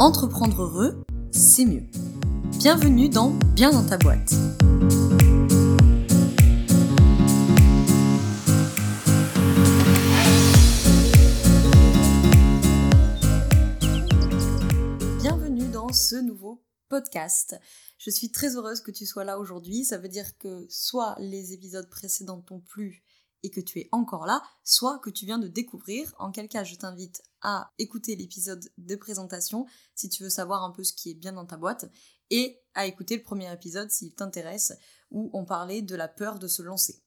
Entreprendre heureux, c'est mieux. Bienvenue dans Bien dans ta boîte. Bienvenue dans ce nouveau podcast. Je suis très heureuse que tu sois là aujourd'hui. Ça veut dire que soit les épisodes précédents t'ont plu et que tu es encore là, soit que tu viens de découvrir, en quel cas je t'invite à écouter l'épisode de présentation si tu veux savoir un peu ce qui est bien dans ta boîte, et à écouter le premier épisode s'il t'intéresse, où on parlait de la peur de se lancer.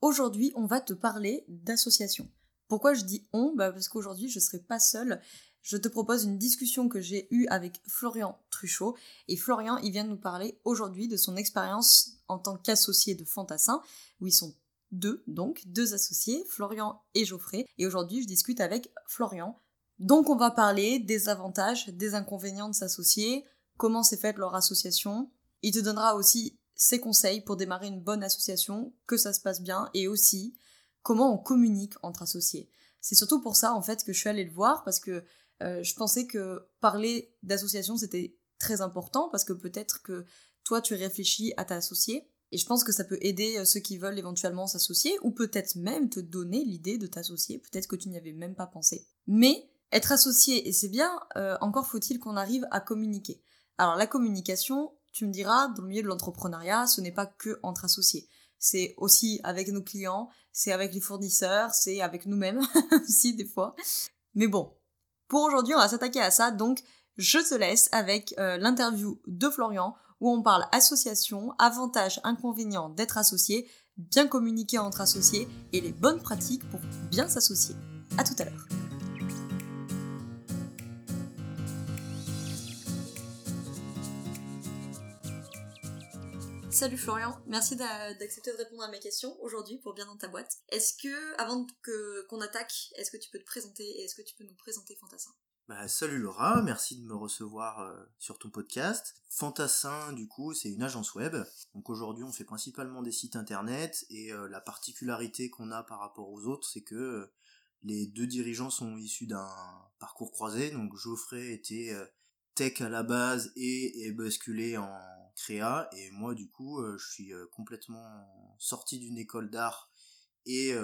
Aujourd'hui, on va te parler d'association. Pourquoi je dis on? Bah Parce qu'aujourd'hui, je ne serai pas seule. Je te propose une discussion que j'ai eue avec Florian Truchot. Et Florian, il vient de nous parler aujourd'hui de son expérience en tant qu'associé de Fantassin, où ils sont deux, donc deux associés, Florian et Geoffrey. Et aujourd'hui, je discute avec Florian. Donc, on va parler des avantages, des inconvénients de s'associer, comment s'est faite leur association. Il te donnera aussi ses conseils pour démarrer une bonne association, que ça se passe bien, et aussi comment on communique entre associés. C'est surtout pour ça, en fait, que je suis allée le voir, parce que euh, je pensais que parler d'association, c'était très important, parce que peut-être que toi, tu réfléchis à t'associer, et je pense que ça peut aider euh, ceux qui veulent éventuellement s'associer, ou peut-être même te donner l'idée de t'associer, peut-être que tu n'y avais même pas pensé. Mais être associé, et c'est bien, euh, encore faut-il qu'on arrive à communiquer. Alors la communication, tu me diras, dans le milieu de l'entrepreneuriat, ce n'est pas que entre associés. C'est aussi avec nos clients, c'est avec les fournisseurs, c'est avec nous-mêmes aussi des fois. Mais bon, pour aujourd'hui, on va s'attaquer à ça, donc je te laisse avec euh, l'interview de Florian où on parle association, avantages, inconvénients d'être associé, bien communiquer entre associés et les bonnes pratiques pour bien s'associer. À tout à l'heure. Salut Florian, merci d'accepter de répondre à mes questions aujourd'hui pour bien dans ta boîte. Est-ce que, avant qu'on attaque, est-ce que tu peux te présenter et est-ce que tu peux nous présenter Fantassin? Bah, salut Laura, merci de me recevoir euh, sur ton podcast. Fantassin, du coup, c'est une agence web. Donc aujourd'hui, on fait principalement des sites internet et euh, la particularité qu'on a par rapport aux autres, c'est que euh, les deux dirigeants sont issus d'un parcours croisé. Donc Geoffrey était tech à la base et est basculé en créa et moi du coup, je suis complètement sorti d'une école d'art et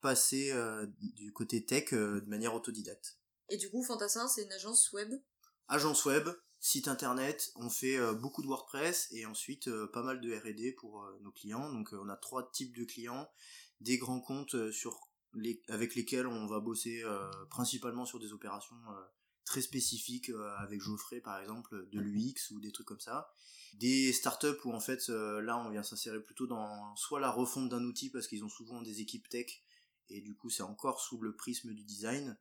passé du côté tech de manière autodidacte. Et du coup, Fantassin, c'est une agence web? Agence web, site internet, on fait euh, beaucoup de WordPress et ensuite euh, pas mal de R&D pour euh, nos clients. Donc on a trois types de clients, des grands comptes sur les, avec lesquels on va bosser principalement sur des opérations très spécifiques avec Geoffrey par exemple, de l'UX ou des trucs comme ça. Des startups où en fait là on vient s'insérer plutôt dans soit la refonte d'un outil parce qu'ils ont souvent des équipes tech et du coup c'est encore sous le prisme du design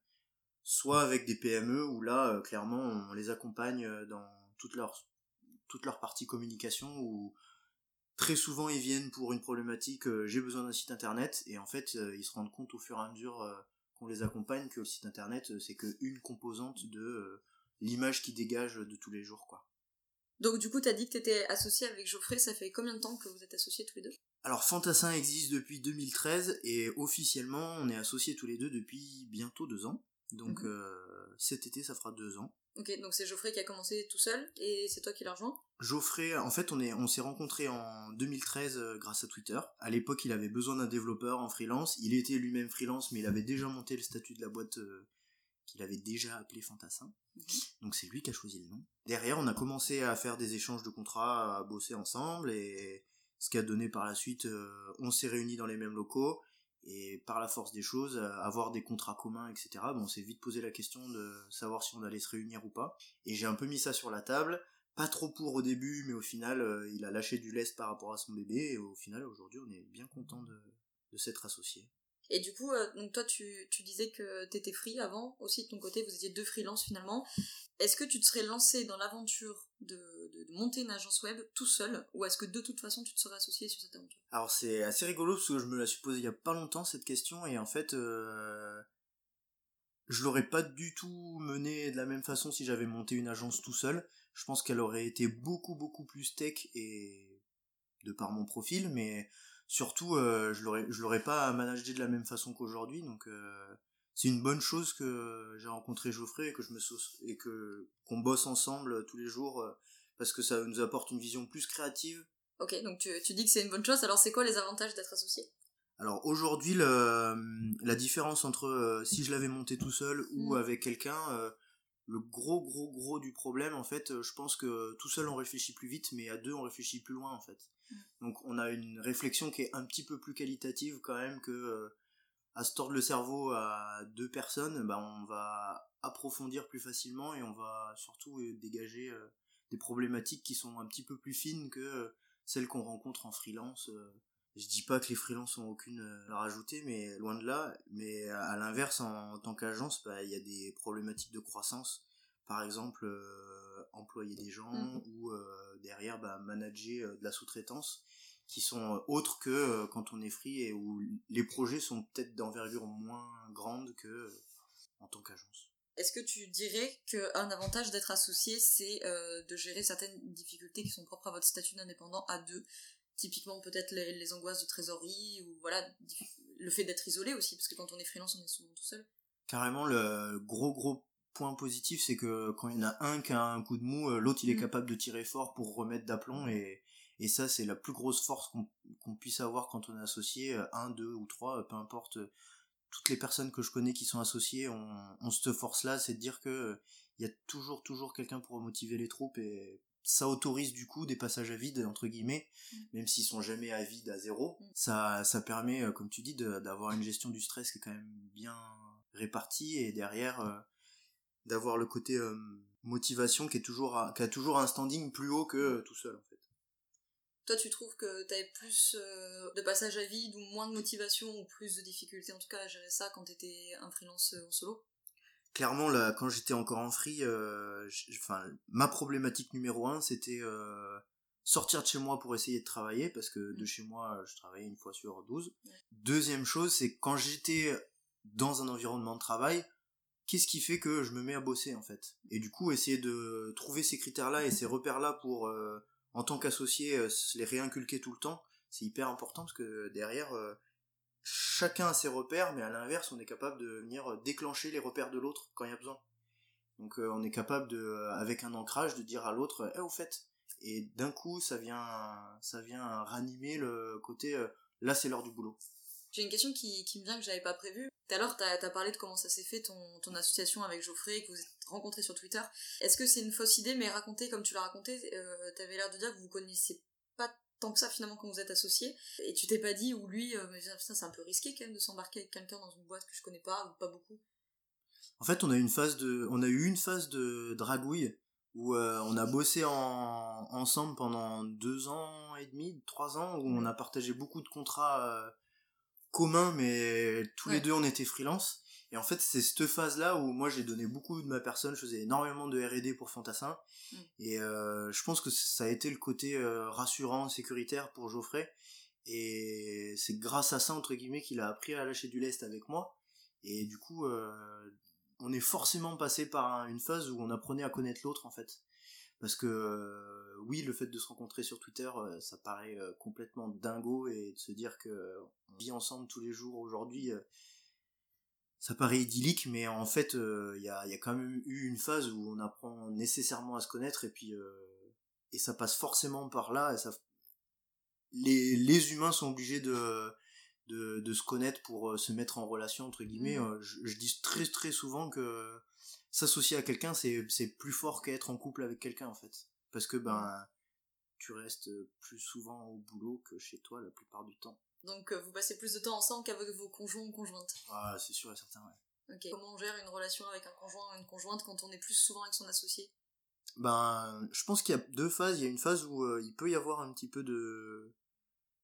soit avec des PME où là, euh, clairement, on les accompagne euh, dans toute leur, toute leur partie communication où très souvent ils viennent pour une problématique euh, j'ai besoin d'un site internet et en fait ils se rendent compte au fur et à mesure qu'on les accompagne que le site internet c'est qu'une composante de l'image qui dégage de tous les jours quoi. Donc du coup tu as dit que tu étais associé avec Geoffrey, ça fait combien de temps que vous êtes associés tous les deux? Alors Fantassin existe depuis 2013 et officiellement on est associés tous les deux depuis bientôt deux ans. Donc mhm. euh, cet été, ça fera deux ans. Ok, donc c'est Geoffrey qui a commencé tout seul et c'est toi qui l'as rejoint Geoffrey, en fait, on est, on s'est rencontrés en 2013 euh, grâce à Twitter. À l'époque, il avait besoin d'un développeur en freelance. Il était lui-même freelance, mais il avait déjà monté le statut de la boîte euh, qu'il avait déjà appelé Fantassin. Mhm. Donc c'est lui qui a choisi le nom. Derrière, on a commencé à faire des échanges de contrats, à bosser ensemble et ce qui a donné par la suite, on s'est réunis dans les mêmes locaux et par la force des choses, euh, avoir des contrats communs, etc. Bon, on s'est vite posé la question de savoir si on allait se réunir ou pas. Et j'ai un peu mis ça sur la table, pas trop pour au début, mais au final, euh, il a lâché du lest par rapport à son bébé, et au final, aujourd'hui, on est bien content de, de s'être associés. Et du coup, euh, toi, tu, tu disais que tu étais free avant, aussi de ton côté, vous étiez deux freelances finalement. Est-ce que tu te serais lancé dans l'aventure de, de, monter une agence web tout seul, ou est-ce que de toute façon tu te serais associé sur cette aventure? Alors c'est assez rigolo parce que je me la suis posée il y a pas longtemps cette question, et en fait, euh, je l'aurais pas du tout menée de la même façon si j'avais monté une agence tout seul. Je pense qu'elle aurait été beaucoup beaucoup plus tech et de par mon profil, mais surtout euh, je l'aurais je l'aurais pas managé de la même façon qu'aujourd'hui donc euh, c'est une bonne chose que j'ai rencontré Geoffrey et que je me et que qu'on bosse ensemble tous les jours parce que ça nous apporte une vision plus créative. Ok, donc tu, tu dis que c'est une bonne chose. Alors c'est quoi les avantages d'être associé? Alors aujourd'hui, la différence entre si je l'avais monté tout seul ou mm. avec quelqu'un, le gros gros gros du problème en fait je pense que tout seul on réfléchit plus vite mais à deux on réfléchit plus loin en fait. Donc on a une réflexion qui est un petit peu plus qualitative quand même que euh, à se tordre le cerveau à deux personnes bah on va approfondir plus facilement et on va surtout euh, dégager euh, des problématiques qui sont un petit peu plus fines que celles qu'on rencontre en freelance je dis pas que les freelances ont aucune à rajouter, mais loin de là. Mais à l'inverse, en, tant qu'agence, bah, il y a des problématiques de croissance. Par exemple, euh, employer des gens mhm. ou euh, derrière bah, manager de la sous-traitance qui sont autres que quand on est free et où les projets sont peut-être d'envergure moins grande que en tant qu'agence. Est-ce que tu dirais qu'un avantage d'être associé, c'est de gérer certaines difficultés qui sont propres à votre statut d'indépendant à deux? Typiquement peut-être les, angoisses de trésorerie ou voilà le fait d'être isolé aussi parce que quand on est freelance on est souvent tout seul carrément le gros gros point positif c'est que quand il y en a un qui a un coup de mou euh, l'autre il est mm. capable de tirer fort pour remettre d'aplomb et, et ça c'est la plus grosse force qu'on puisse avoir quand on est associé euh, un deux ou trois euh, peu importe toutes les personnes que je connais qui sont associées ont, ont cette force là c'est de dire que il y a toujours toujours quelqu'un pour motiver les troupes et ça autorise du coup des passages à vide entre guillemets mm. même s'ils sont jamais à vide à zéro mm. ça ça permet comme tu dis d'avoir une gestion du stress qui est quand même bien répartie et derrière d'avoir le côté euh, motivation qui est toujours qui a toujours un standing plus haut que tout seul en fait. Toi tu trouves que tu avais plus de passages à vide ou moins de motivation ou plus de difficultés en tout cas à gérer ça quand tu étais un freelance en solo? Clairement là quand j'étais encore en free euh, enfin ma problématique numéro un c'était euh, sortir de chez moi pour essayer de travailler parce que de mm. chez moi je travaillais une fois sur 12 deuxième chose c'est quand j'étais dans un environnement de travail qu'est-ce qui fait que je me mets à bosser en fait? Et du coup essayer de trouver ces critères là et ces repères là pour euh, en tant qu'associé les réinculquer tout le temps c'est hyper important parce que derrière chacun a ses repères, mais à l'inverse, on est capable de venir déclencher les repères de l'autre quand il y a besoin. Donc euh, on est capable de, euh, avec un ancrage, de dire à l'autre, eh au fait. Et d'un coup, ça vient, ça vient ranimer le côté, euh, là c'est l'heure du boulot. J'ai une question qui, qui me vient que j'avais pas prévue. Tout à l'heure, t'as as parlé de comment ça s'est fait ton, ton association avec Geoffrey, que vous êtes rencontrés sur Twitter. Est-ce que c'est une fausse idée, mais raconter comme tu l'as raconté, euh, t'avais l'air de dire que vous connaissiez pas tant que ça finalement quand vous êtes associés et tu t'es pas dit ou lui euh, c'est un peu risqué quand même de s'embarquer avec quelqu'un dans une boîte que je connais pas ou pas beaucoup en fait on a eu une phase de on a eu une phase de dragouille où euh, on a bossé en, ensemble pendant deux ans et demi trois ans où on a partagé beaucoup de contrats communs mais tous les deux on était freelance et en fait, c'est cette phase-là où moi j'ai donné beaucoup de ma personne, je faisais énormément de R&D pour Fantassin. Mm. Et euh, je pense que ça a été le côté euh, rassurant, sécuritaire pour Geoffrey. Et c'est grâce à ça, entre guillemets, qu'il a appris à lâcher du lest avec moi. Et du coup, euh, on est forcément passé par une phase où on apprenait à connaître l'autre, en fait. Parce que oui, le fait de se rencontrer sur Twitter, ça paraît complètement dingo et de se dire que on vit ensemble tous les jours aujourd'hui ça paraît idyllique, mais en fait, il euh, y, a, y, a, quand même eu une phase où on apprend nécessairement à se connaître et puis euh, et ça passe forcément par là. Et ça, les, les humains sont obligés de, de, de se connaître pour euh, se mettre en relation entre guillemets. Mmh. Je, dis très très souvent que s'associer à quelqu'un c'est c'est plus fort qu'être en couple avec quelqu'un en fait, parce que ben tu restes plus souvent au boulot que chez toi la plupart du temps. Donc euh, vous passez plus de temps ensemble qu'avec vos conjoints ou conjointes. Ah, c'est sûr et certain, ouais. Ok. Comment on gère une relation avec un conjoint ou une conjointe quand on est plus souvent avec son associé? Ben, je pense qu'il y a deux phases. Il y a une phase où euh, il peut y avoir un petit peu de,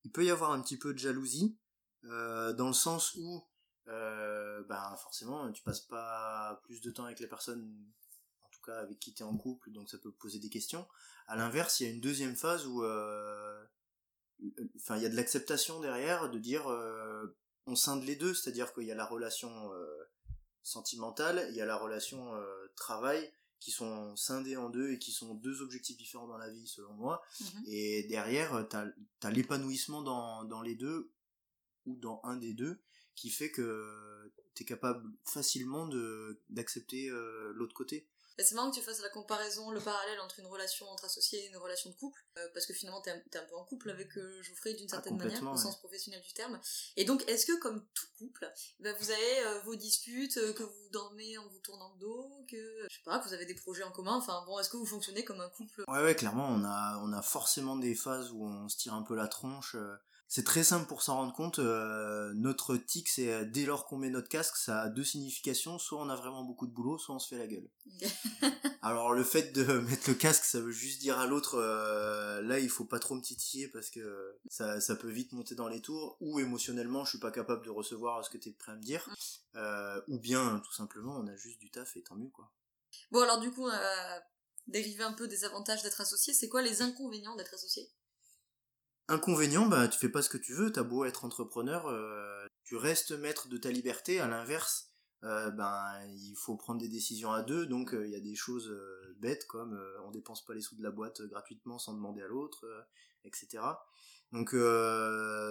il peut y avoir un petit peu de jalousie, euh, dans le sens où, ben forcément, tu passes pas plus de temps avec les personnes, en tout cas avec qui tu es en couple, donc ça peut poser des questions. À l'inverse, il y a une deuxième phase où enfin il y a de l'acceptation derrière de dire euh, on scinde les deux c'est-à-dire qu'il y a la relation euh, sentimentale il y a la relation euh, travail qui sont scindés en deux et qui sont deux objectifs différents dans la vie selon moi mhm. et derrière t'as as, l'épanouissement dans, dans les deux ou dans un des deux qui fait que tu es capable facilement de d'accepter l'autre côté c'est marrant que tu fasses la comparaison, le parallèle entre une relation entre associés et une relation de couple, euh, parce que finalement t'es un, es un peu en couple avec euh, Geoffrey d'une ah, certaine manière, au sens professionnel du terme. Et donc, est-ce que comme tout couple, ben, vous avez euh, vos disputes, que vous dormez en vous tournant le dos, que je sais pas, que vous avez des projets en commun, enfin bon, est-ce que vous fonctionnez comme un couple? Ouais, ouais, clairement, on a, on a forcément des phases où on se tire un peu la tronche. C'est très simple pour s'en rendre compte. Euh, notre tic, c'est euh, dès lors qu'on met notre casque, ça a deux significations. Soit on a vraiment beaucoup de boulot, soit on se fait la gueule. Alors le fait de mettre le casque, ça veut juste dire à l'autre, euh, là il faut pas trop me titiller parce que ça, ça peut vite monter dans les tours. Ou émotionnellement, je suis pas capable de recevoir ce que tu es prêt à me dire. ou bien tout simplement, on a juste du taf et tant mieux quoi. Bon alors du coup, dérivé un peu des avantages d'être associé. C'est quoi les inconvénients d'être associé? Inconvénient, bah tu fais pas ce que tu veux, t'as beau être entrepreneur, euh, tu restes maître de ta liberté, à l'inverse, euh, ben il faut prendre des décisions à deux, donc euh, il y a des choses bêtes comme on dépense pas les sous de la boîte gratuitement sans demander à l'autre, etc. Donc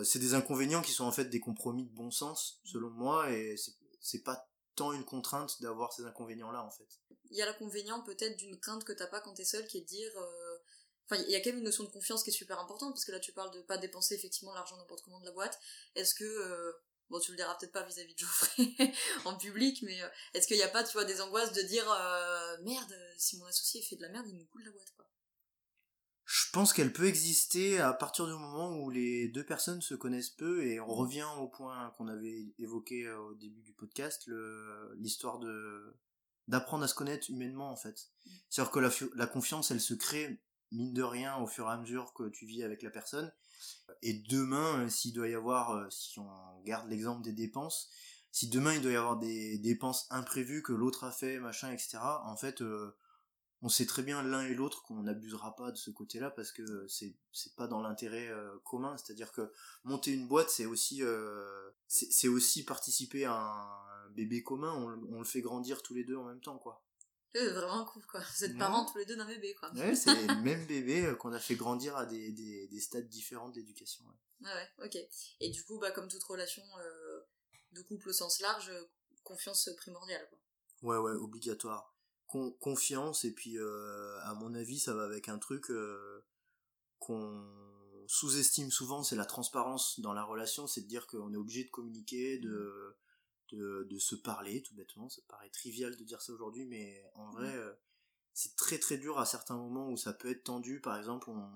c'est des inconvénients qui sont en fait des compromis de bon sens, selon moi, et c'est pas tant une contrainte d'avoir ces inconvénients là en fait. Il y a l'inconvénient peut-être d'une crainte que t'as pas quand t'es seul qui est de dire Enfin, il y a quand même une notion de confiance qui est super importante, parce que là, tu parles de pas dépenser effectivement l'argent n'importe comment de la boîte. Est-ce que, euh, bon, tu le diras peut-être pas vis-à-vis de Geoffrey en public, mais euh, est-ce qu'il n'y a pas, tu vois, des angoisses de dire, euh, merde, si mon associé fait de la merde, il nous coule la boîte, quoi. Je pense qu'elle peut exister à partir du moment où les deux personnes se connaissent peu et on revient au point qu'on avait évoqué au début du podcast, l'histoire de d'apprendre à se connaître humainement en fait. Mm. C'est-à-dire que la, la confiance, elle se crée mine de rien au fur et à mesure que tu vis avec la personne. Et demain, euh, s'il doit y avoir, euh, si on garde l'exemple des dépenses, si demain il doit y avoir des dépenses imprévues que l'autre a fait, machin, etc., en fait, euh, on sait très bien l'un et l'autre qu'on n'abusera pas de ce côté-là parce que c'est pas dans l'intérêt commun. C'est-à-dire que monter une boîte, c'est aussi c'est aussi participer à un bébé commun. On, on le fait grandir tous les deux en même temps, quoi. Vraiment cool, quoi. Vous êtes parents tous les deux d'un bébé, quoi. Ouais, c'est les mêmes bébés euh, qu'on a fait grandir à des, des, des stades différents d'éducation. Ouais. ouais, ok. Et du coup, bah, comme toute relation euh, de couple au sens large, confiance primordiale, quoi. Ouais, ouais, obligatoire. confiance, et puis, euh, à mon avis, ça va avec un truc qu'on sous-estime souvent, c'est la transparence dans la relation, c'est de dire qu'on est obligé de communiquer, de de, se parler, tout bêtement. Ça paraît trivial de dire ça aujourd'hui, mais en vrai, euh, c'est très très dur à certains moments où ça peut être tendu. Par exemple, on,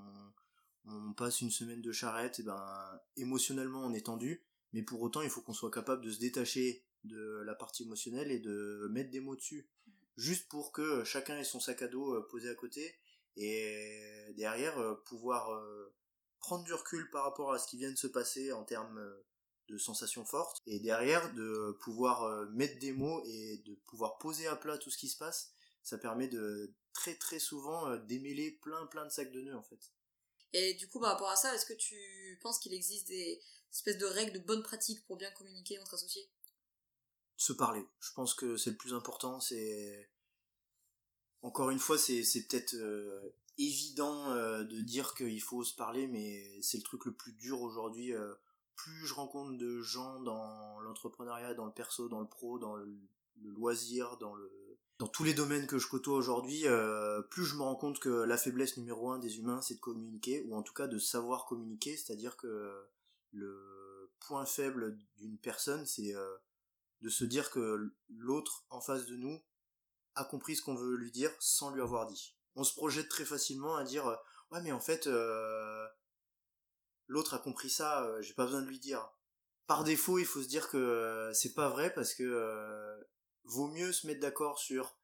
on passe une semaine de charrette, et ben émotionnellement on est tendu, mais pour autant il faut qu'on soit capable de se détacher de la partie émotionnelle et de mettre des mots dessus, juste pour que chacun ait son sac à dos euh, posé à côté et derrière euh, pouvoir prendre du recul par rapport à ce qui vient de se passer en termes de sensations fortes et derrière de pouvoir euh, mettre des mots et de pouvoir poser à plat tout ce qui se passe ça permet de très très souvent euh, démêler plein plein de sacs de nœuds en fait. Et du coup par rapport à ça est-ce que tu penses qu'il existe des espèces de règles de bonnes pratiques pour bien communiquer entre associés? Se parler. Je pense que c'est le plus important. C'est encore une fois c'est peut-être euh, évident de dire qu'il faut se parler mais c'est le truc le plus dur aujourd'hui plus je rencontre de gens dans l'entrepreneuriat, dans le perso, dans le pro, dans le, loisir, dans le dans tous les domaines que je côtoie aujourd'hui, euh, plus je me rends compte que la faiblesse numéro un des humains, c'est de communiquer, ou en tout cas de savoir communiquer, c'est-à-dire que le point faible d'une personne, c'est euh, de se dire que l'autre en face de nous a compris ce qu'on veut lui dire sans lui avoir dit. On se projette très facilement à dire ouais mais en fait euh, l'autre a compris ça, euh, j'ai pas besoin de lui dire. Par défaut, il faut se dire que euh, c'est pas vrai parce que euh, vaut mieux se mettre d'accord sur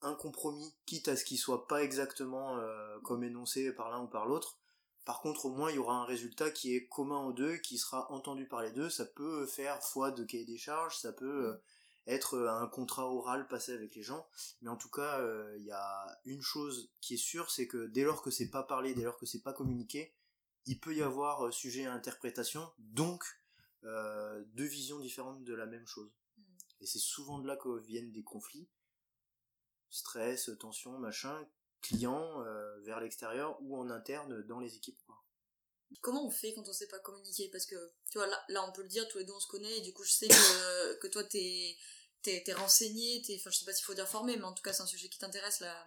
un compromis, quitte à ce qu'il soit pas exactement comme énoncé par l'un ou par l'autre. Par contre, au moins, il y aura un résultat qui est commun aux deux, qui sera entendu par les deux. Ça peut faire foi de cahier des charges, ça peut être un contrat oral passé avec les gens. Mais en tout cas, il y a une chose qui est sûre, c'est que dès lors que c'est pas parlé, dès lors que c'est pas communiqué, il peut y avoir euh, sujet à interprétation, donc euh, deux visions différentes de la même chose. Hmm. Et c'est souvent de là que viennent des conflits, stress, tension, machin, clients euh, vers l'extérieur ou en interne dans les équipes. Comment on fait quand on sait pas communiquer? Parce que, tu vois, là, là, on peut le dire, tous les deux on se connaît, et du coup, je sais que, que toi, t'es t'es renseigné, t'es, enfin, je sais pas s'il faut dire formé, mais en tout cas, c'est un sujet qui t'intéresse, là,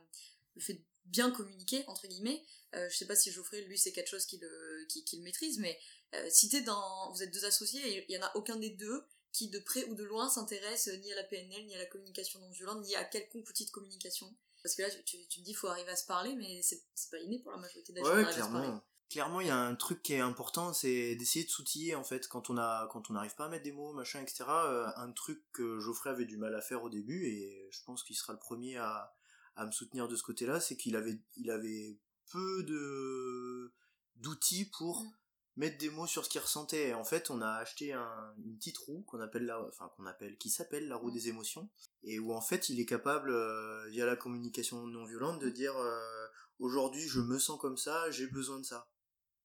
le fait bien communiquer, entre guillemets. Euh, je sais pas si Geoffrey, lui, c'est quelque chose qu'il le, qui, qui le maîtrise, mais euh, si t'es dans, vous êtes deux associés, il y en a aucun des deux qui, de près ou de loin, s'intéresse ni à la PNL, ni à la communication non violente, ni à quelconque outil de communication. Parce que là, tu, tu, me dis, il faut arriver à se parler, mais c'est pas inné pour la majorité gens. Ouais, clairement clairement il y a un truc qui est important c'est d'essayer de s'outiller en fait quand on a quand on n'arrive pas à mettre des mots machin etc euh, un truc que Geoffrey avait du mal à faire au début et je pense qu'il sera le premier à, à me soutenir de ce côté là c'est qu'il avait il avait peu de d'outils pour mm. mettre des mots sur ce qu'il ressentait et en fait on a acheté un, une petite roue qu'on appelle la enfin qu'on appelle qui s'appelle la roue mm. des émotions et où en fait il est capable euh, via la communication non violente de mm. dire euh, aujourd'hui je me sens comme ça j'ai besoin de ça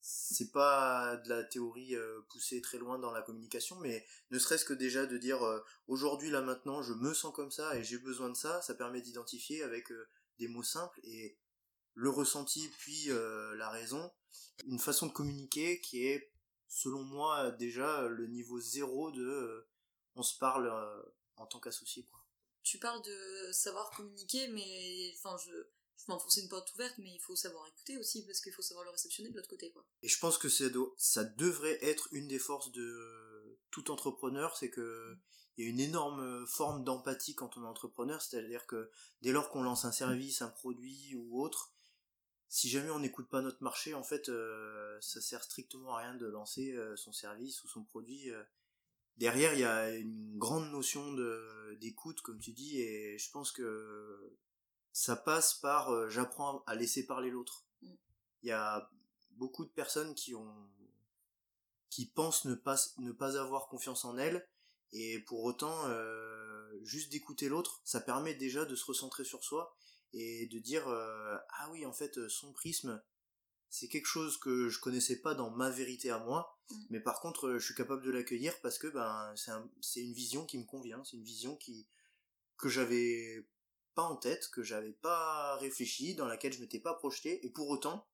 c'est pas de la théorie euh, poussée très loin dans la communication, mais ne serait-ce que déjà de dire euh, aujourd'hui là maintenant je me sens comme ça et j'ai besoin de ça, ça permet d'identifier avec euh, des mots simples et le ressenti puis la raison, une façon de communiquer qui est selon moi déjà le niveau zéro de on se parle en tant qu'associé. Tu parles de savoir communiquer mais enfin je je m'enfoncer une porte ouverte, mais il faut savoir écouter aussi, parce qu'il faut savoir le réceptionner de l'autre côté, quoi. Et je pense que ça devrait être une des forces de tout entrepreneur, c'est que il y a une énorme forme d'empathie quand on est entrepreneur, c'est-à-dire que dès lors qu'on lance un service, un produit ou autre, si jamais on n'écoute pas notre marché, en fait, euh, ça sert strictement à rien de lancer euh, son service ou son produit. Euh. Derrière, il y a une grande notion d'écoute, comme tu dis, et je pense que ça passe par euh, j'apprends à laisser parler l'autre. Mm. Il y a beaucoup de personnes qui ont qui pensent ne pas ne pas avoir confiance en elles et pour autant euh, juste d'écouter l'autre, ça permet déjà de se recentrer sur soi et de dire euh, ah oui en fait son prisme c'est quelque chose que je connaissais pas dans ma vérité à moi, mm. mais par contre je suis capable de l'accueillir parce que ben c'est c'est une vision qui me convient, c'est une vision qui que j'avais pas en tête, que j'avais pas réfléchi, dans laquelle je m'étais pas projeté, et pour autant,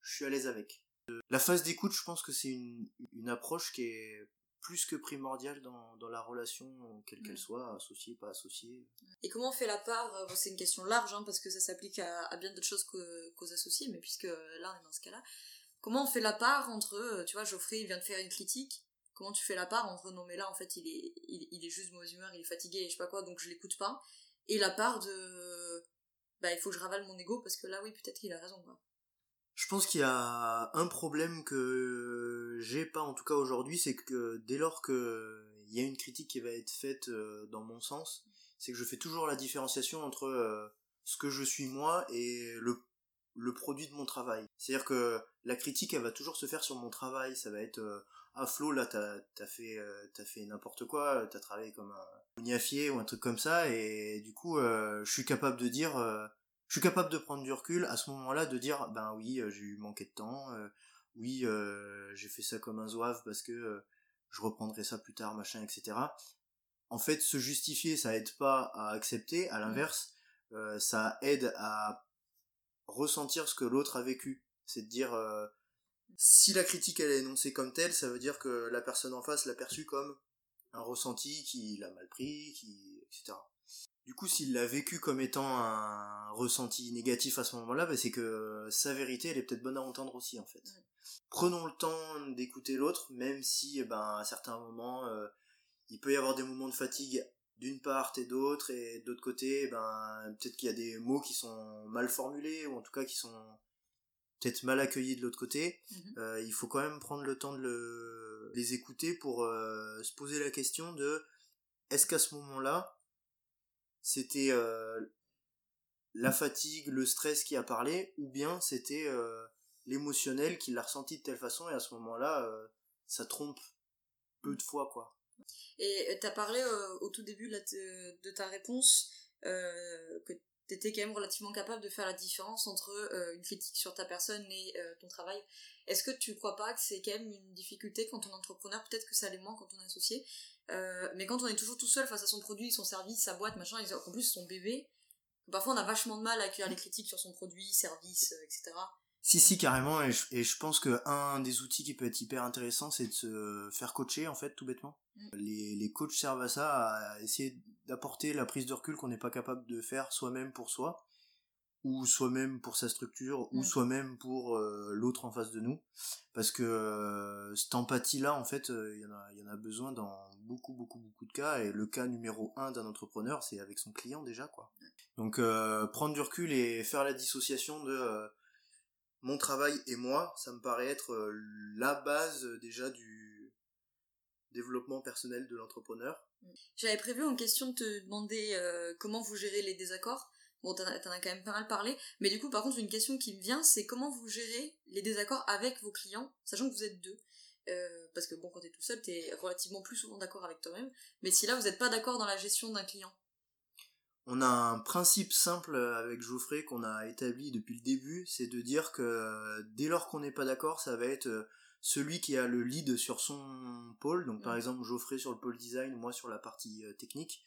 je suis à l'aise avec. La phase d'écoute, je pense que c'est une, une approche qui est plus que primordiale dans, dans la relation, quelle qu'elle soit, associée, pas associée. Et comment on fait la part euh, C'est une question large, hein, parce que ça s'applique à, à, bien d'autres choses qu'aux associés, mais puisque là, on est dans ce cas-là. Comment on fait la part entre, euh, tu vois, Geoffrey vient de faire une critique, comment tu fais la part entre non mais là en fait il est il, il est juste mauvaise humeur il est fatigué et je sais pas quoi donc je l'écoute pas et la part de bah il faut que je ravale mon ego parce que là oui peut-être qu'il a raison quoi. Je pense qu'il y a un problème que j'ai pas en tout cas aujourd'hui, c'est que dès lors que il y a une critique qui va être faite euh, dans mon sens, c'est que je fais toujours la différenciation entre euh, ce que je suis moi et le le produit de mon travail. C'est-à-dire que la critique, elle va toujours se faire sur mon travail. Ça va être euh, ah Flo là t'as as fait t'as fait n'importe quoi, t'as travaillé comme un niafier ou un truc comme ça et du coup euh, je suis capable de dire euh, je suis capable de prendre du recul à ce moment-là de dire ben oui euh, j'ai eu manqué de temps oui j'ai fait ça comme un zouave parce que je reprendrai ça plus tard machin etc en fait se justifier ça aide pas à accepter à l'inverse ça aide à ressentir ce que l'autre a vécu. C'est de dire si la critique elle est énoncée comme telle ça veut dire que la personne en face l'a perçue comme un ressenti qu'il a mal pris, qui, etc. Du coup, s'il l'a vécu comme étant un ressenti négatif à ce moment-là, bah, c'est que sa vérité, elle est peut-être bonne à entendre aussi, en fait. Prenons le temps d'écouter l'autre, même si, eh ben, à certains moments, euh, il peut y avoir des moments de fatigue d'une part et d'autre, et d'autre côté, eh ben, peut-être qu'il y a des mots qui sont mal formulés, ou en tout cas qui sont peut-être mal accueillis de l'autre côté. Mhm. Euh, il faut quand même prendre le temps de le les écouter pour euh, se poser la question de est-ce qu'à ce moment-là, c'était euh, la fatigue, le stress qui a parlé, ou bien c'était l'émotionnel qui l'a ressenti de telle façon, et à ce moment-là, ça trompe peu de fois, quoi. Et tu as parlé au tout début de, de, ta réponse que t'étais quand même relativement capable de faire la différence entre euh, une critique sur ta personne et euh, ton travail. Est-ce que tu crois pas que c'est quand même une difficulté quand on est entrepreneur Peut-être que ça l'est moins quand on est associé. Euh, mais quand on est toujours tout seul face à son produit, son service, sa boîte, machin, en plus son bébé, parfois on a vachement de mal à accueillir les critiques sur son produit, service, etc. Si, si, carrément, et je, et je pense que un des outils qui peut être hyper intéressant, c'est de se faire coacher, en fait, tout bêtement. Mm. Les, les coachs servent à ça, à essayer d'apporter la prise de recul qu'on n'est pas capable de faire soi-même pour soi, ou soi-même pour sa structure, ou soi-même pour euh, l'autre en face de nous. Parce que euh, cette empathie-là, en fait, euh, il y, en a- il y en a besoin dans beaucoup, beaucoup, beaucoup de cas, et le cas numéro un d'un entrepreneur, c'est avec son client déjà, quoi. Donc, prendre du recul et faire la dissociation de... mon travail et moi, ça me paraît être la base déjà du développement personnel de l'entrepreneur. J'avais prévu en question de te demander euh, comment vous gérez les désaccords. Bon, t'en as, t'en as quand même pas mal parlé. Mais du coup, par contre, une question qui me vient, c'est comment vous gérez les désaccords avec vos clients, sachant que vous êtes deux. Euh, parce que bon, quand t'es tout seul, t'es relativement plus souvent d'accord avec toi-même. Mais si là, vous n'êtes pas d'accord dans la gestion d'un client. On a un principe simple avec Geoffrey qu'on a établi depuis le début, c'est de dire que euh, dès lors qu'on n'est pas d'accord, ça va être celui qui a le lead sur son pôle, donc par exemple Geoffrey sur le pôle design, moi sur la partie euh, technique,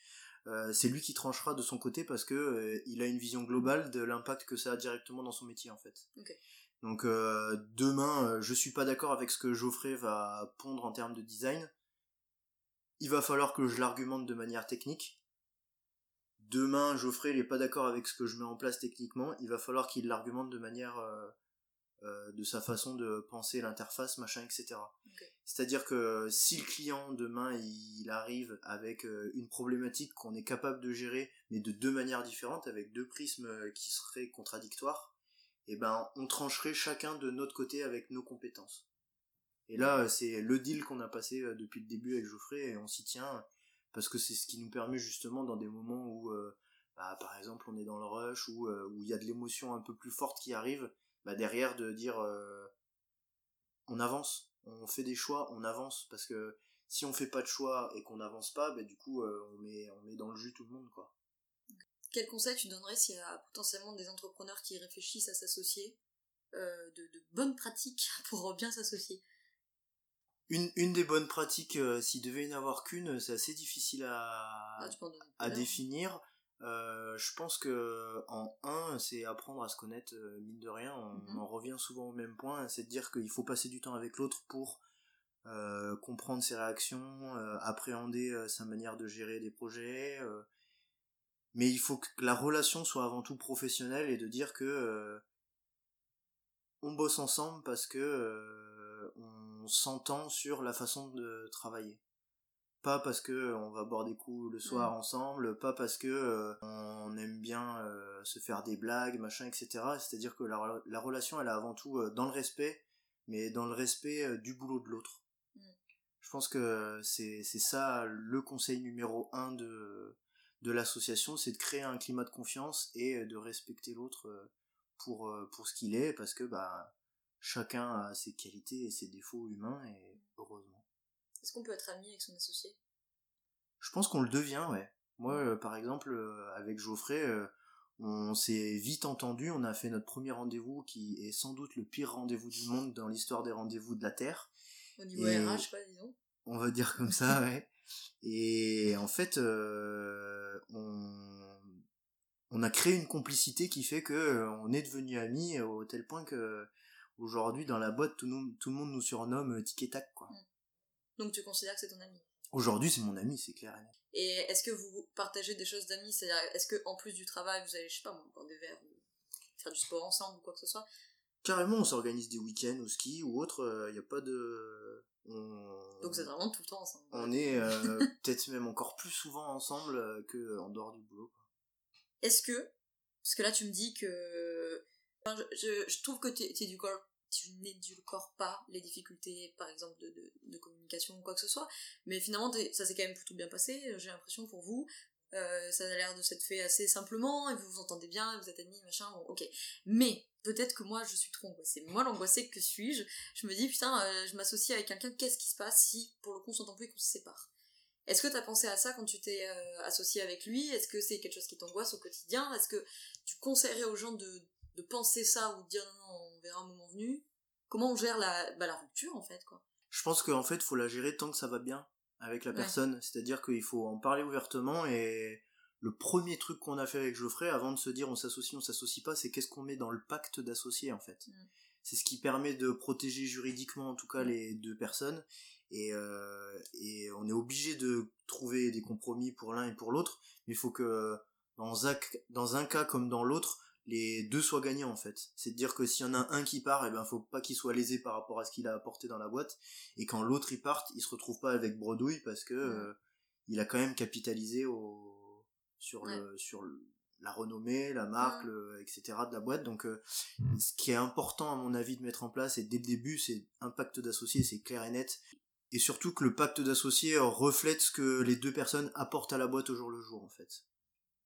euh, c'est lui qui tranchera de son côté parce que euh, il a une vision globale de l'impact que ça a directement dans son métier en fait. Donc euh, demain, je suis pas d'accord avec ce que Geoffrey va pondre en termes de design. Il va falloir que je l'argumente de manière technique. Demain, Geoffrey n'est pas d'accord avec ce que je mets en place techniquement. Il va falloir qu'il l'argumente de manière euh, de sa façon de penser l'interface, machin, etc. C'est-à-dire que si le client demain il arrive avec euh, une problématique qu'on est capable de gérer, mais de deux manières différentes, avec deux prismes euh, qui seraient contradictoires, eh ben on trancherait chacun de notre côté avec nos compétences. Et là, c'est le deal qu'on a passé depuis le début avec Geoffrey et on s'y tient parce que c'est ce qui nous permet justement dans des moments où, euh, bah, par exemple, on est dans le rush ou où il y a de l'émotion un peu plus forte qui arrive, bah, derrière de dire euh, on avance, on fait des choix, on avance parce que si on fait pas de choix et qu'on n'avance pas, bah, du coup euh, on met on met dans le jus tout le monde quoi. Quel conseil tu donnerais s'il y a potentiellement des entrepreneurs qui réfléchissent à s'associer euh, de, de bonnes pratiques pour bien s'associer? Une, une des bonnes pratiques, s'il devait y en avoir qu'une, c'est assez difficile à, Ah, à définir. Euh, je pense que en un, c'est apprendre à se connaître, euh, mine de rien. On, Mhm. en revient souvent au même point, c'est de dire qu'il faut passer du temps avec l'autre pour euh, comprendre ses réactions, appréhender sa manière de gérer des projets. mais il faut que la relation soit avant tout professionnelle et de dire que on bosse ensemble parce que on s'entend sur la façon de travailler pas parce que euh, on va boire des coups le soir Mm. ensemble, pas parce que euh, on aime bien euh, se faire des blagues, machin, etc. C'est-à-dire que la, rela- la relation, elle est avant tout euh, dans le respect, mais dans le respect du boulot de l'autre. Mm. Je pense que c'est ça le conseil numéro un de de l'association, c'est de créer un climat de confiance et de respecter l'autre pour pour ce qu'il est, parce que bah chacun a ses qualités et ses défauts humains et heureusement. Est-ce qu'on peut être ami avec son associé? Je pense qu'on le devient, ouais. Moi, euh, par exemple, euh, avec Geoffrey, euh, on s'est vite entendu. On a fait notre premier rendez-vous, qui est sans doute le pire rendez-vous du monde dans l'histoire des rendez-vous de la Terre. Au niveau Et- RH, quoi, disons. On va dire comme ça, ouais. Et en fait, on, on a créé une complicité qui fait que on est devenus amis au tel point que aujourd'hui, dans la boîte, tout, nous- tout le monde nous surnomme Tic et Tac, quoi. Donc tu considères que c'est ton ami? Aujourd'hui, c'est mon ami, c'est clair. et est-ce que vous partagez des choses d'amis? C'est-à-dire, est-ce que en plus du travail, vous allez, je sais pas moi, boire des verres ou faire du sport ensemble ou quoi que ce soit? Carrément, on s'organise des week-ends au ski ou autre, il n'y a pas de... On, Donc êtes vraiment tout le temps ensemble. on est euh, peut-être même encore plus souvent ensemble euh, que en dehors du boulot. Est-ce que, parce que là tu me dis que, enfin, je, je, je trouve que tu édulcores, tu n'édulcores pas les difficultés, par exemple de, de, communication ou quoi que ce soit, mais finalement ça s'est quand même plutôt bien passé. J'ai l'impression pour vous, euh, ça a l'air de s'être fait assez simplement et vous vous entendez bien, vous êtes amis, machin. Bon, ok. Mais peut-être que moi je suis trop angoissée. Moi l'angoissée que suis-je? Je me dis putain, euh, je m'associe avec quelqu'un, qu'est-ce qui se passe si pour le coup on s'entend plus et qu'on se sépare? Est-ce que tu as pensé à ça quand tu t'es euh, associé avec lui? Est-ce que c'est quelque chose qui t'angoisse au quotidien? Est-ce que tu conseillerais aux gens de, de penser ça ou de dire non, non, on verra un moment venu Comment on gère la, bah, la rupture en fait quoi Je pense qu'en fait, faut la gérer tant que ça va bien avec la Ouais. personne. C'est-à-dire qu'il faut en parler ouvertement et le premier truc qu'on a fait avec Geoffrey, avant de se dire on s'associe, on s'associe pas, c'est qu'est-ce qu'on met dans le pacte d'associé en fait. Mm. c'est ce qui permet de protéger juridiquement en tout cas les deux personnes et, euh, et on est obligé de trouver des compromis pour l'un et pour l'autre mais il faut que dans un, dans un cas comme dans l'autre les deux soient gagnants en fait c'est à dire que s'il y en a un qui part et eh ben faut pas qu'il soit lésé par rapport à ce qu'il a apporté dans la boîte et quand l'autre il parte il se retrouve pas avec bredouille parce que euh, il a quand même capitalisé au sur le sur la renommée, la marque, etc. de la boîte. Donc, euh, mmh. ce qui est important à mon avis de mettre en place, et dès le début, c'est un pacte d'associés, c'est clair et net. Et surtout que le pacte d'associés reflète ce que les deux personnes apportent à la boîte au jour le jour, en fait.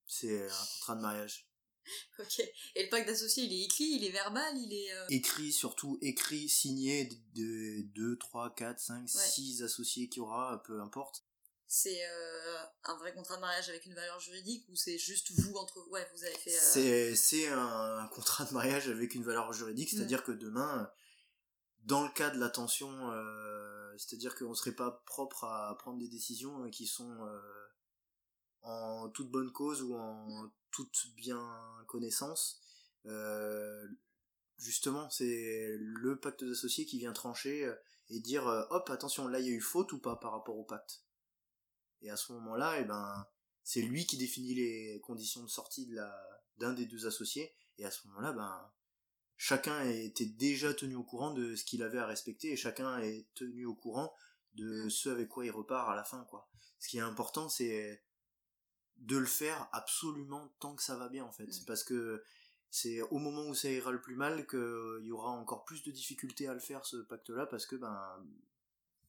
C'est un contrat de mariage. Ok. Et le pacte d'associés, il est écrit, il est verbal, il est... Euh écrit, surtout écrit, signé de 2, 3, 4, 5, 6 associés qu'il y aura, peu importe. C'est euh, un vrai contrat de mariage avec une valeur juridique ou c'est juste vous entre ouais vous avez fait euh, c'est un, contrat de mariage avec une valeur juridique c'est à dire que demain dans le cas de la tension euh, c'est à dire qu'on serait pas propre à prendre des décisions qui sont en toute bonne cause ou en toute bien connaissance justement c'est le pacte d'associés qui vient trancher et dire hop attention là il y a eu faute ou pas par rapport au pacte et à ce moment-là, eh ben, c'est lui qui définit les conditions de sortie de la, d'un des deux associés. Et à ce moment-là, ben, chacun était déjà tenu au courant de ce qu'il avait à respecter et chacun est tenu au courant de mm. ce avec quoi il repart à la fin, quoi. Ce qui est important, c'est de le faire absolument tant que ça va bien, en fait. Mm. Parce que c'est au moment où ça ira le plus mal qu'il y aura encore plus de difficultés à le faire, ce pacte-là, parce que, ben,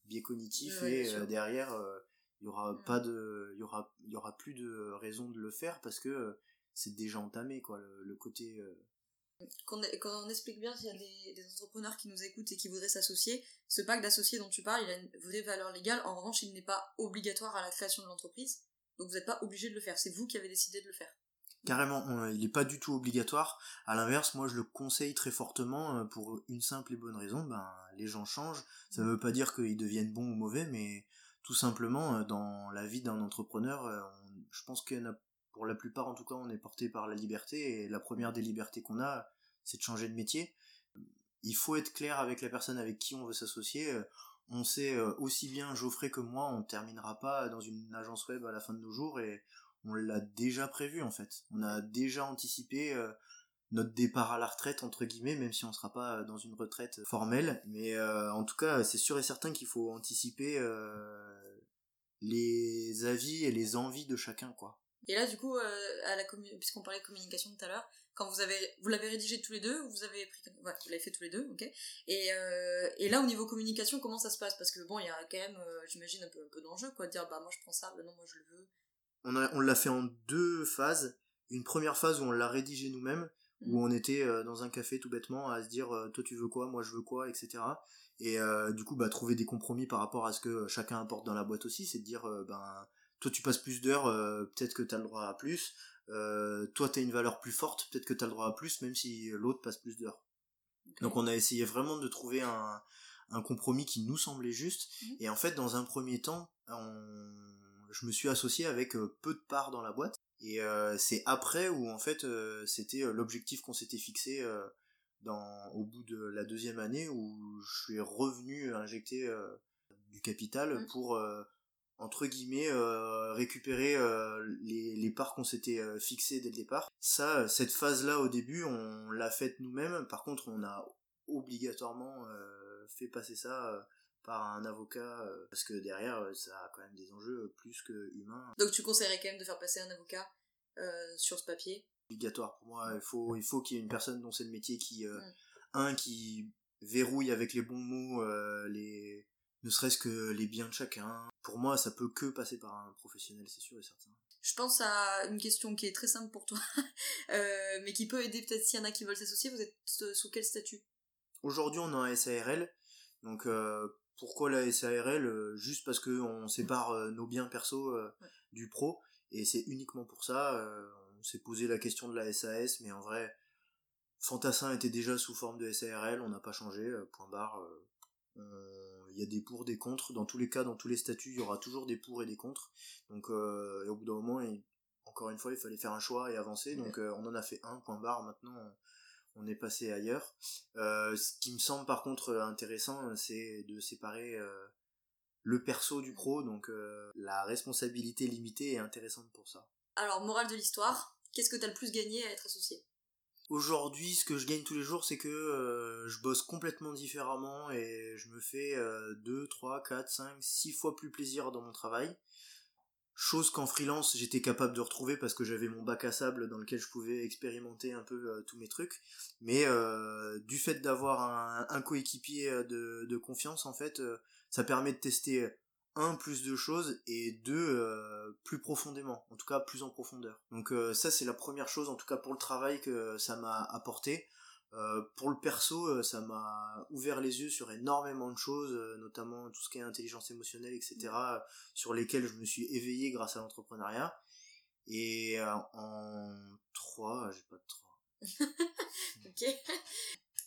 biais cognitif et euh, derrière, euh, il y aura mm. pas de il y aura il y aura plus de raison de le faire parce que euh, c'est déjà entamé quoi le, côté euh. quand, on explique bien qu'il y a des, entrepreneurs qui nous écoutent et qui voudraient s'associer, ce pacte d'associés dont tu parles, il a une vraie valeur légale. En revanche, il n'est pas obligatoire à la création de l'entreprise. Donc vous n'êtes pas obligé de le faire. C'est vous qui avez décidé de le faire. Carrément, il n'est pas du tout obligatoire. À l'inverse, moi je le conseille très fortement euh, pour une simple et bonne raison. Ben, les gens changent. Ça ne veut pas dire qu'ils deviennent bons ou mauvais, mais tout simplement euh, dans la vie d'un entrepreneur euh, je pense que pour la plupart en tout cas on est porté par la liberté et la première des libertés qu'on a c'est de changer de métier il faut être clair avec la personne avec qui on veut s'associer euh, on sait aussi bien Geoffrey que moi on terminera pas dans une agence web à la fin de nos jours et on l'a déjà prévu en fait. On a déjà anticipé notre départ à la retraite entre guillemets même si on sera pas dans une retraite formelle. Mais en tout cas c'est sûr et certain qu'il faut anticiper les avis et les envies de chacun quoi. Et là du coup euh, puisqu'on parlait de communication tout à l'heure quand vous avez vous l'avez rédigé tous les deux vous avez pris ouais, vous l'avez fait tous les deux ok. Et, euh, et là au niveau communication comment ça se passe? Parce que bon il y a quand même euh, j'imagine un peu un peu d'enjeu quoi de dire bah moi je prends ça bah non moi je le veux. On a on l'a fait en deux phases. Une première phase où on l'a rédigé nous-mêmes où mmh. on était dans un café tout bêtement à se dire toi tu veux quoi? Moi je veux quoi? Etc et euh, du coup bah trouver des compromis par rapport à ce que chacun apporte dans la boîte aussi c'est de dire euh, ben toi tu passes plus d'heures euh, peut-être que tu as le droit à plus toi tu as une valeur plus forte peut-être que tu as le droit à plus même si l'autre passe plus d'heures donc on a essayé vraiment de trouver un, un compromis qui nous semblait juste mmh. et en fait dans un premier temps je me suis associé avec peu de parts dans la boîte et c'est après où en fait c'était l'objectif qu'on s'était fixé au bout de la deuxième année où je suis revenu injecter euh, du capital mmh. pour euh, entre guillemets euh, récupérer les, les, parts qu'on s'était fixées dès le départ. Ça, cette phase-là au début, on l'a faite nous-mêmes. Par contre, on a obligatoirement fait passer ça par un avocat parce que derrière, ça a quand même des enjeux plus que humains. Donc tu conseillerais quand même de faire passer un avocat sur ce papier? Obligatoire pour moi. Il faut, il faut qu'il y ait une personne dont c'est le métier qui, euh, un, qui verrouille avec les bons mots, euh, ne serait-ce que les biens de chacun. Pour moi, ça peut que passer par un professionnel, c'est sûr et certain. Je pense à une question qui est très simple pour toi, euh, mais qui peut aider peut-être s'il y en a qui veulent s'associer. Vous êtes sous quel statut? Aujourd'hui, on est en SARL. Donc, pourquoi la SARL Juste parce qu'on sépare nos biens perso du pro. Et c'est uniquement pour ça on s'est posé la question de la SAS, mais en vrai, Fantassin était déjà sous forme de SARL, on n'a pas changé, euh, point barre. Euh, il y a des pour, des contre. Dans tous les cas, dans tous les statuts, il y aura toujours des pour et des contre. Donc, euh, au bout d'un moment, encore une fois, il fallait faire un choix et avancer. Donc, on en a fait un, point barre. Maintenant, on est passé ailleurs. ce qui me semble par contre intéressant, c'est de séparer le perso du pro, donc la responsabilité limitée est intéressante pour ça. Alors, morale de l'histoire, qu'est-ce que tu as le plus gagné à être associé? Aujourd'hui, ce que je gagne tous les jours, c'est que euh, je bosse complètement différemment et je me fais 2, 3, 4, 5, 6 fois plus plaisir dans mon travail. Chose qu'en freelance, j'étais capable de retrouver parce que j'avais mon bac à sable dans lequel je pouvais expérimenter un peu euh, tous mes trucs. Mais euh, du fait d'avoir un, coéquipier de, de, confiance, en fait, ça permet de tester un plus de choses et deux euh, plus profondément en tout cas plus en profondeur. Donc euh, ça c'est la première chose en tout cas pour le travail que ça m'a apporté. Euh, pour le perso ça m'a ouvert les yeux sur énormément de choses notamment tout ce qui est intelligence émotionnelle etc sur lesquels je me suis éveillé grâce à l'entrepreneuriat. Et en trois j'ai pas de trois. Ok.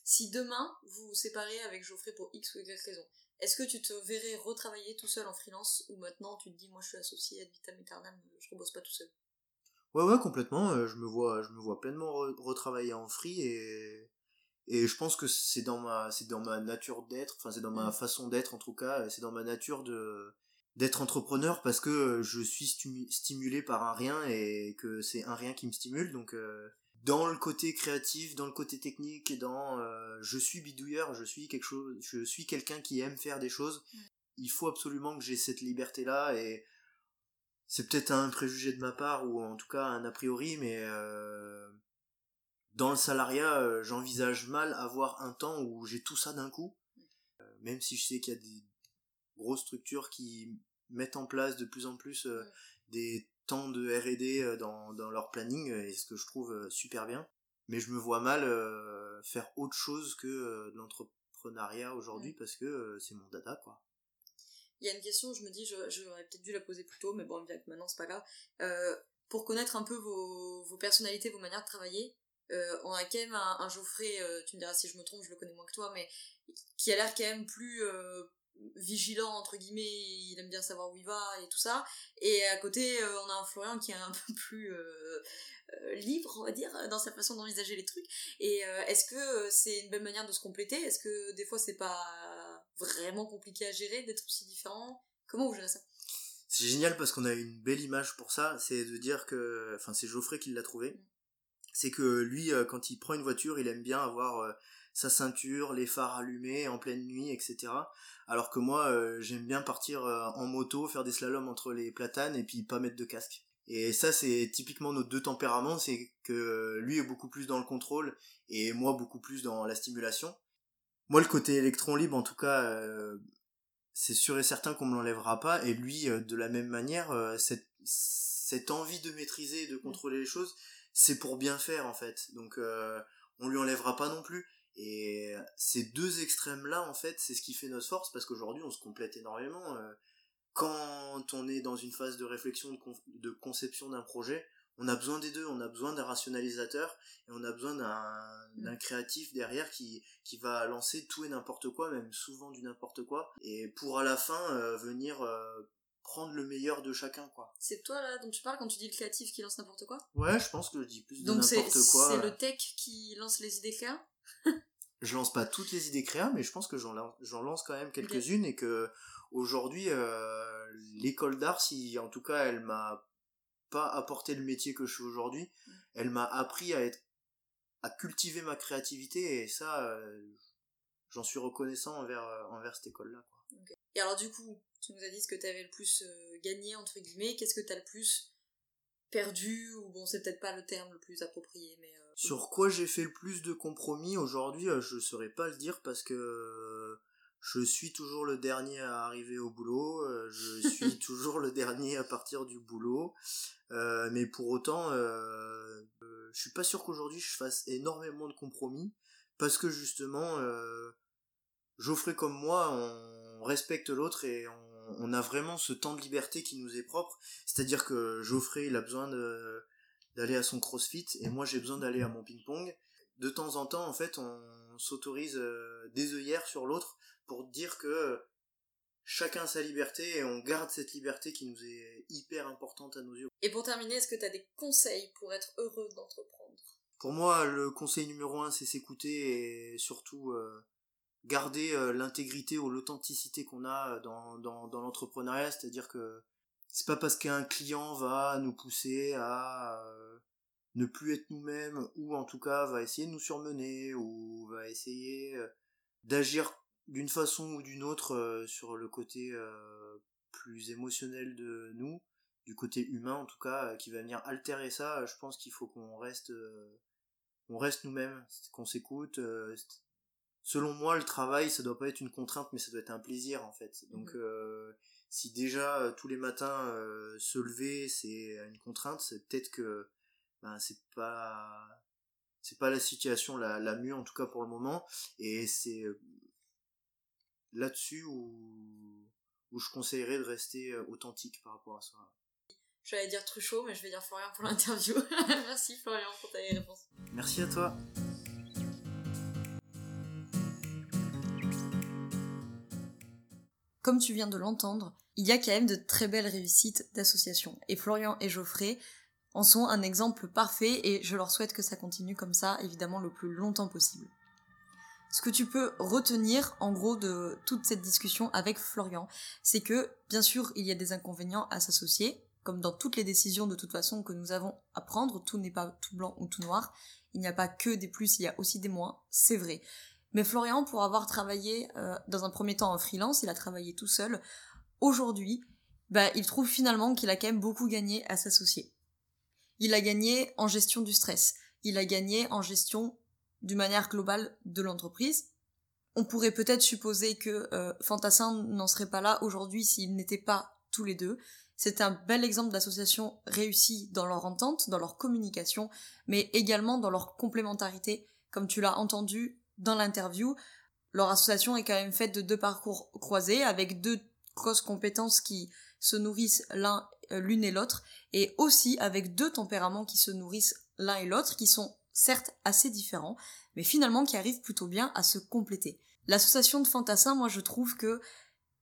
Si demain vous vous séparez avec Geoffrey pour X ou Y raison est-ce que tu te verrais retravailler tout seul en freelance ou maintenant tu te dis moi je suis associé à vitam aeternam, je rebosse pas tout seul? Ouais ouais complètement, euh, je me vois je me vois pleinement retravailler en free et et je pense que c'est dans ma c'est dans ma nature d'être, enfin c'est dans ma mm. façon d'être en tout cas, c'est dans ma nature de d'être entrepreneur parce que je suis stimulé par un rien et que c'est un rien qui me stimule donc euh, dans le côté créatif, dans le côté technique, et dans euh, je suis bidouilleur, je suis quelque chose, je suis quelqu'un qui aime faire des choses. Il faut absolument que j'ai cette liberté là et c'est peut-être un préjugé de ma part ou en tout cas un a priori, mais euh, dans le salariat, euh, j'envisage mal avoir un temps où j'ai tout ça d'un coup. même si je sais qu'il y a des grosses structures qui mettent en place de plus en plus des tant de R&D euh, dans, dans leur planning euh, et ce que je trouve euh, super bien. Mais je me vois mal faire autre chose que l'entrepreneuriat aujourd'hui parce que c'est mon data quoi. Il y a une question je me dis j'aurais peut-être dû la poser plus tôt mais bon bien que maintenant c'est pas grave. Pour connaître un peu vos, vos, personnalités vos manières de travailler on a quand même un, un Geoffrey tu me diras si je me trompe je le connais moins que toi mais qui a l'air quand même plus vigilant entre guillemets il aime bien savoir où il va et tout ça. Et à côté euh, on a un Florian qui est un peu plus euh, euh, libre on va dire dans sa façon d'envisager les trucs. Et est-ce que c'est une belle manière de se compléter? Est-ce que des fois c'est pas vraiment compliqué à gérer d'être aussi différent? Comment vous gérez ça? C'est génial parce qu'on a une belle image pour ça. C'est de dire que enfin c'est Geoffrey qui l'a trouvé. Mm. c'est que lui quand il prend une voiture il aime bien avoir sa ceinture, les phares allumés en pleine nuit, etc. Alors que moi, euh, j'aime bien partir euh, en moto, faire des slaloms entre les platanes et puis pas mettre de casque. Et ça, c'est typiquement nos deux tempéraments, c'est que lui est beaucoup plus dans le contrôle et moi beaucoup plus dans la stimulation. Moi, le côté électron libre, en tout cas, euh, c'est sûr et certain qu'on me l'enlèvera pas. Et lui, de la même manière, cette, cette envie de maîtriser et de contrôler les choses, c'est pour bien faire en fait. Donc, on lui enlèvera pas non plus. Et ces deux extrêmes-là, en fait, c'est ce qui fait notre force, parce qu'aujourd'hui, on se complète énormément. Euh, quand on est dans une phase de réflexion, de, conception d'un projet, on a besoin des deux, on a besoin d'un rationalisateur, et on a besoin d'un mm. créatif derrière qui, qui va lancer tout et n'importe quoi, même souvent du n'importe quoi, et pour à la fin euh, venir euh, prendre le meilleur de chacun, quoi. C'est toi là dont tu parles quand tu dis le créatif qui lance n'importe quoi? Ouais, je pense que je dis plus de n'importe quoi. Donc c'est le tech qui lance les idées claires je lance pas toutes les idées créa, mais je pense que j'en lance quand même quelques-unes et que aujourd'hui, euh, l'école d'art, si en tout cas elle m'a pas apporté le métier que je suis aujourd'hui, mm. elle m'a appris à être, à cultiver ma créativité et ça, euh, j'en suis reconnaissant envers, euh, envers cette école-là. Et alors du coup, tu nous as dit ce que tu avais le plus gagné entre guillemets, qu'est-ce que tu as le plus perdu ou bon c'est peut-être pas le terme le plus approprié mais euh, sur quoi j'ai fait le plus de compromis aujourd'hui euh, je saurais pas le dire parce que euh, je suis toujours le dernier à arriver au boulot je suis toujours le dernier à partir du boulot mais pour autant je suis pas sûr qu'aujourd'hui je fasse énormément de compromis parce que justement Geoffrey comme moi on respecte l'autre et on on a vraiment ce temps de liberté qui nous est propre. C'est-à-dire que Geoffrey, il a besoin d'aller à son crossfit et moi j'ai besoin d'aller à mon ping-pong. De temps en temps, en fait, on s'autorise euh, des œillères sur l'autre pour dire que chacun a sa liberté et on garde cette liberté qui nous est hyper importante à nos yeux. Et pour terminer, est-ce que tu as des conseils pour être heureux d'entreprendre? Pour moi, le conseil numéro un, c'est s'écouter et surtout euh, garder euh, l'intégrité ou l'authenticité qu'on a dans, dans, dans l'entrepreneuriat. C'est-à-dire que c'est pas parce qu'un client va nous pousser à euh, ne plus être nous-mêmes ou en tout cas va essayer de nous surmener ou va essayer d'agir d'une façon ou d'une autre sur le côté plus émotionnel de nous du côté humain en tout cas euh, qui va venir altérer ça euh, je pense qu'il faut qu'on reste euh, on reste nous-mêmes qu'on s'écoute selon moi le travail ça doit pas être une contrainte mais ça doit être un plaisir en fait donc mmh. si déjà tous les matins se lever c'est une contrainte c'est peut-être que ben c'est pas c'est pas la situation la, la mieux en tout cas pour le moment et c'est là-dessus où, où je conseillerais de rester authentique par rapport à ça J'allais dire Truchot, mais je vais dire Florian pour l'interview. Merci Florian pour ta réponse. Merci à toi. Comme tu viens de l'entendre, il y a quand même de très belles réussites d'associations. Et Florian et Geoffrey en sont un exemple parfait et je leur souhaite que ça continue comme ça, évidemment, le plus longtemps possible. Ce que tu peux retenir, en gros, de toute cette discussion avec Florian, c'est que, bien sûr, il y a des inconvénients à s'associer, comme dans toutes les décisions de toute façon que nous avons à prendre, tout n'est pas tout blanc ou tout noir. Il n'y a pas que des plus, il y a aussi des moins, c'est vrai. Mais Florian, pour avoir travaillé euh, dans un premier temps en freelance, il a travaillé tout seul. Aujourd'hui, bah, il trouve finalement qu'il a quand même beaucoup gagné à s'associer. Il a gagné en gestion du stress. Il a gagné en gestion d'une manière globale de l'entreprise. On pourrait peut-être supposer que euh, Fantassin n'en serait pas là aujourd'hui s'ils n'étaient pas tous les deux. C'est un bel exemple d'association réussie dans leur entente, dans leur communication, mais également dans leur complémentarité. Comme tu l'as entendu dans l'interview, leur association est quand même faite de deux parcours croisés, avec deux grosses compétences qui se nourrissent l'un euh, l'une et l'autre, et aussi avec deux tempéraments qui se nourrissent l'un et l'autre, qui sont certes assez différents, mais finalement qui arrivent plutôt bien à se compléter. L'association de fantassins, moi je trouve que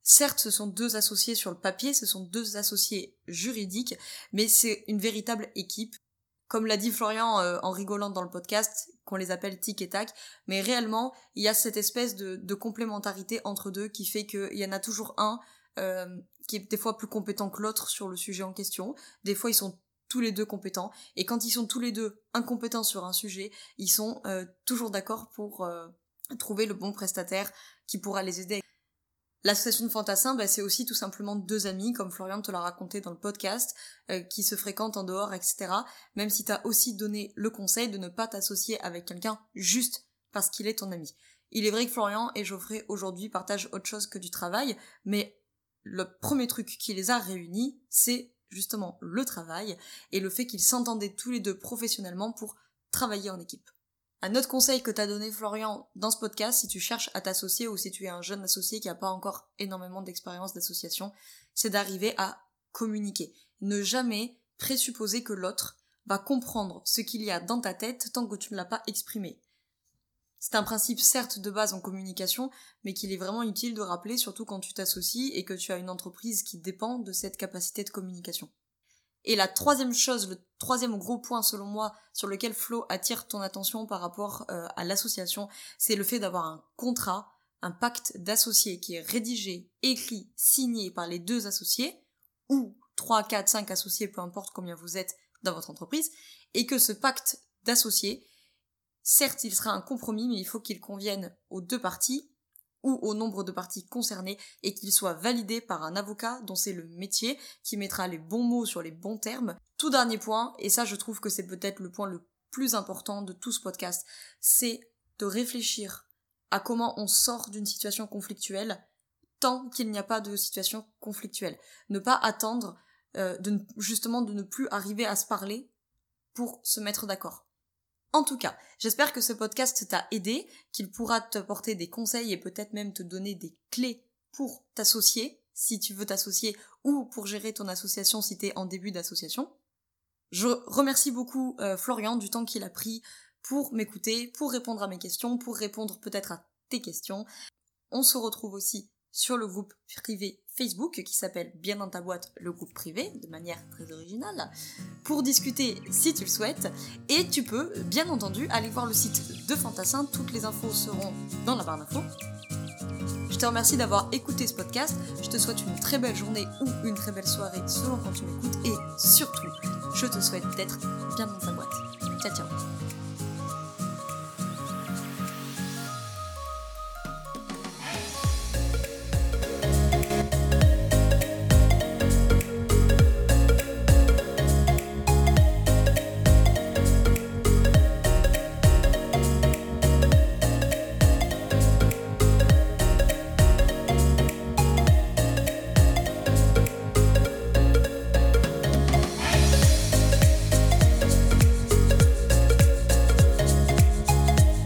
Certes, ce sont deux associés sur le papier, ce sont deux associés juridiques, mais c'est une véritable équipe. Comme l'a dit Florian euh, en rigolant dans le podcast, qu'on les appelle tic et tac, mais réellement, il y a cette espèce de, complémentarité entre deux qui fait qu'il y en a toujours un euh, qui est des fois plus compétent que l'autre sur le sujet en question. Des fois, ils sont tous les deux compétents, et quand ils sont tous les deux incompétents sur un sujet, ils sont euh, toujours d'accord pour trouver le bon prestataire qui pourra les aider L'association de fantassins, bah, c'est aussi tout simplement deux amis, comme Florian te l'a raconté dans le podcast, euh, qui se fréquentent en dehors, etc. Même si t'as aussi donné le conseil de ne pas t'associer avec quelqu'un juste parce qu'il est ton ami. Il est vrai que Florian et Geoffrey aujourd'hui partagent autre chose que du travail, mais le premier truc qui les a réunis, c'est justement le travail et le fait qu'ils s'entendaient tous les deux professionnellement pour travailler en équipe. Un autre conseil que t'as donné Florian dans ce podcast, si tu cherches à t'associer ou si tu es un jeune associé qui n'a pas encore énormément d'expérience d'association, c'est d'arriver à communiquer. Ne jamais présupposer que l'autre va comprendre ce qu'il y a dans ta tête tant que tu ne l'as pas exprimé. C'est un principe certes de base en communication, mais qu'il est vraiment utile de rappeler surtout quand tu t'associes et que tu as une entreprise qui dépend de cette capacité de communication. Et la troisième chose, le troisième gros point selon moi sur lequel Flo attire ton attention par rapport euh, à l'association, c'est le fait d'avoir un contrat, un pacte d'associés qui est rédigé, écrit, signé par les deux associés, ou 3, 4, 5 associés, peu importe combien vous êtes dans votre entreprise, et que ce pacte d'associés, certes il sera un compromis, mais il faut qu'il convienne aux deux parties, ou au nombre de parties concernées et qu'il soit validé par un avocat dont c'est le métier, qui mettra les bons mots sur les bons termes. Tout dernier point, et ça je trouve que c'est peut-être le point le plus important de tout ce podcast, c'est de réfléchir à comment on sort d'une situation conflictuelle tant qu'il n'y a pas de situation conflictuelle. Ne pas attendre euh, de, justement de ne plus arriver à se parler pour se mettre d'accord. En tout cas, j'espère que ce podcast t'a aidé, qu'il pourra t'apporter des conseils et peut-être même te donner des clés pour t'associer, si tu veux t'associer, ou pour gérer ton association si t'es en début d'association. Je remercie beaucoup euh, Florian du temps qu'il a pris pour m'écouter, pour répondre à mes questions, pour répondre peut-être à tes questions. On se retrouve aussi sur le groupe privé Facebook qui s'appelle Bien dans ta boîte, le groupe privé, de manière très originale, pour discuter si tu le souhaites. Et tu peux, bien entendu, aller voir le site de Fantassin. Toutes les infos seront dans la barre d'infos. Je te remercie d'avoir écouté ce podcast. Je te souhaite une très belle journée ou une très belle soirée selon quand tu m'écoutes. Et surtout, je te souhaite d'être bien dans ta boîte. Ciao ciao